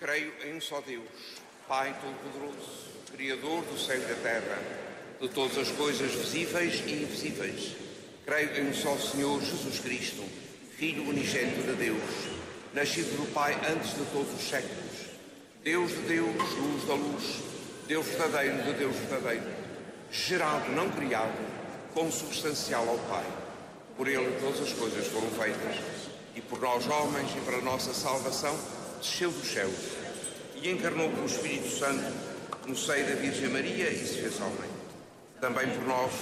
Creio em um só Deus, Pai Todo-Poderoso, Criador do céu e da terra, de todas as coisas visíveis e invisíveis. Creio em um só Senhor Jesus Cristo, Filho unigênito de Deus, nascido do Pai antes de todos os séculos. Deus de Deus, luz da luz, Deus verdadeiro de Deus verdadeiro, gerado, não criado, consubstancial ao Pai. Por ele todas as coisas foram feitas, e por nós homens e para a nossa salvação desceu dos céus e encarnou pelo Espírito Santo no seio da Virgem Maria e se fez homem. Também por nós